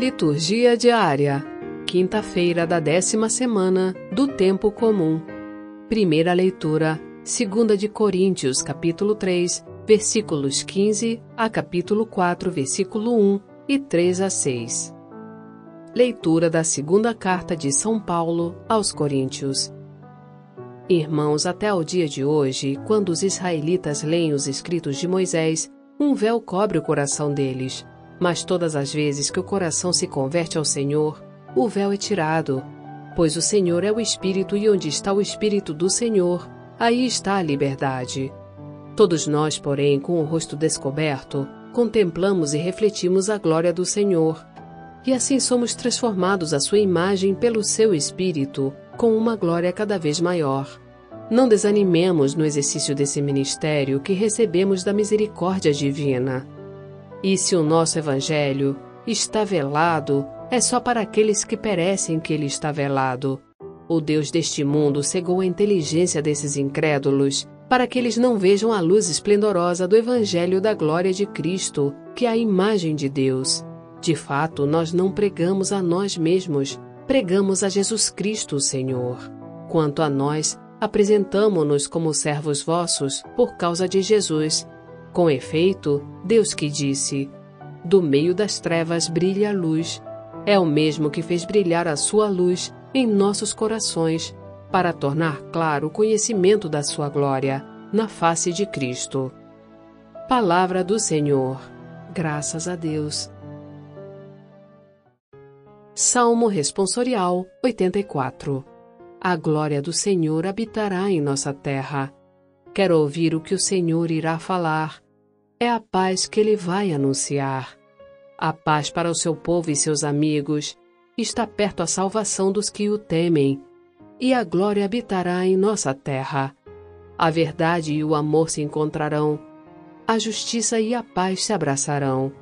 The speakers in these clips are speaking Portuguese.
Liturgia diária. Quinta-feira da décima semana do tempo comum. Primeira leitura. Segunda de Coríntios, capítulo 3, versículos 15 a capítulo 4, versículo 1 e 3 a 6. Leitura da segunda carta de São Paulo aos Coríntios. Irmãos, até o dia de hoje, quando os israelitas leem os escritos de Moisés, um véu cobre o coração deles mas todas as vezes que o coração se converte ao Senhor, o véu é tirado. Pois o Senhor é o Espírito e onde está o Espírito do Senhor, aí está a liberdade. Todos nós, porém, com o rosto descoberto, contemplamos e refletimos a glória do Senhor. E assim somos transformados à sua imagem pelo seu Espírito, com uma glória cada vez maior. Não desanimemos no exercício desse ministério que recebemos da misericórdia divina. E se o nosso Evangelho está velado, é só para aqueles que perecem que ele está velado. O Deus deste mundo cegou a inteligência desses incrédulos, para que eles não vejam a luz esplendorosa do Evangelho da glória de Cristo, que é a imagem de Deus. De fato, nós não pregamos a nós mesmos, pregamos a Jesus Cristo, Senhor. Quanto a nós, apresentamo-nos como servos vossos por causa de Jesus, com efeito, Deus que disse: Do meio das trevas brilha a luz, é o mesmo que fez brilhar a sua luz em nossos corações, para tornar claro o conhecimento da sua glória na face de Cristo. Palavra do Senhor. Graças a Deus. Salmo Responsorial 84 A glória do Senhor habitará em nossa terra. Quero ouvir o que o Senhor irá falar é a paz que ele vai anunciar. A paz para o seu povo e seus amigos. Está perto a salvação dos que o temem, e a glória habitará em nossa terra. A verdade e o amor se encontrarão, a justiça e a paz se abraçarão.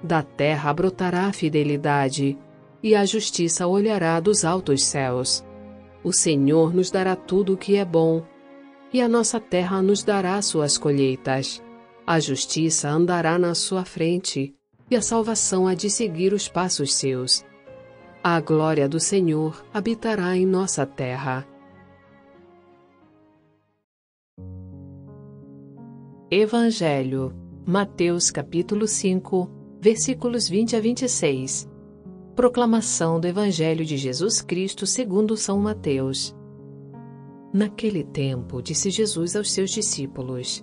Da terra brotará a fidelidade, e a justiça olhará dos altos céus. O Senhor nos dará tudo o que é bom, e a nossa terra nos dará suas colheitas. A justiça andará na sua frente, e a salvação há de seguir os passos seus. A glória do Senhor habitará em nossa terra. Evangelho, Mateus capítulo 5, versículos 20 a 26. Proclamação do Evangelho de Jesus Cristo segundo São Mateus. Naquele tempo, disse Jesus aos seus discípulos: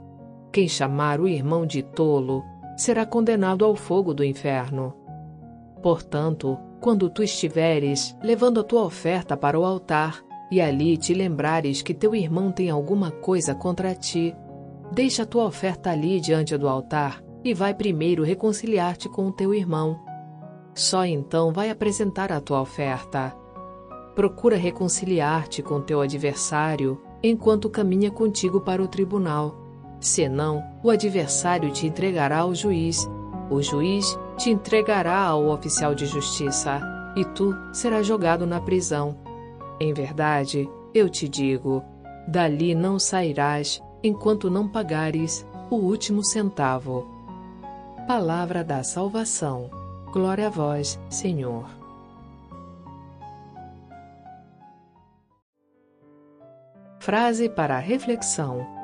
Quem chamar o irmão de tolo será condenado ao fogo do inferno. Portanto, quando tu estiveres levando a tua oferta para o altar, e ali te lembrares que teu irmão tem alguma coisa contra ti, deixa a tua oferta ali diante do altar e vai primeiro reconciliar-te com o teu irmão. Só então vai apresentar a tua oferta. Procura reconciliar-te com teu adversário enquanto caminha contigo para o tribunal Senão, o adversário te entregará ao juiz, o juiz te entregará ao oficial de justiça, e tu serás jogado na prisão. Em verdade, eu te digo: dali não sairás enquanto não pagares o último centavo. Palavra da salvação. Glória a vós, Senhor. Frase para reflexão.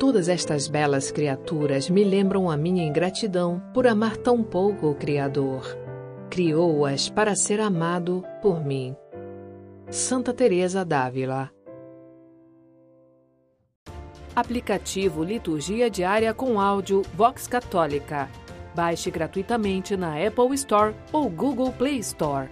Todas estas belas criaturas me lembram a minha ingratidão por amar tão pouco o Criador. Criou-as para ser amado por mim. Santa Teresa d'Ávila Aplicativo Liturgia Diária com áudio Vox Católica. Baixe gratuitamente na Apple Store ou Google Play Store.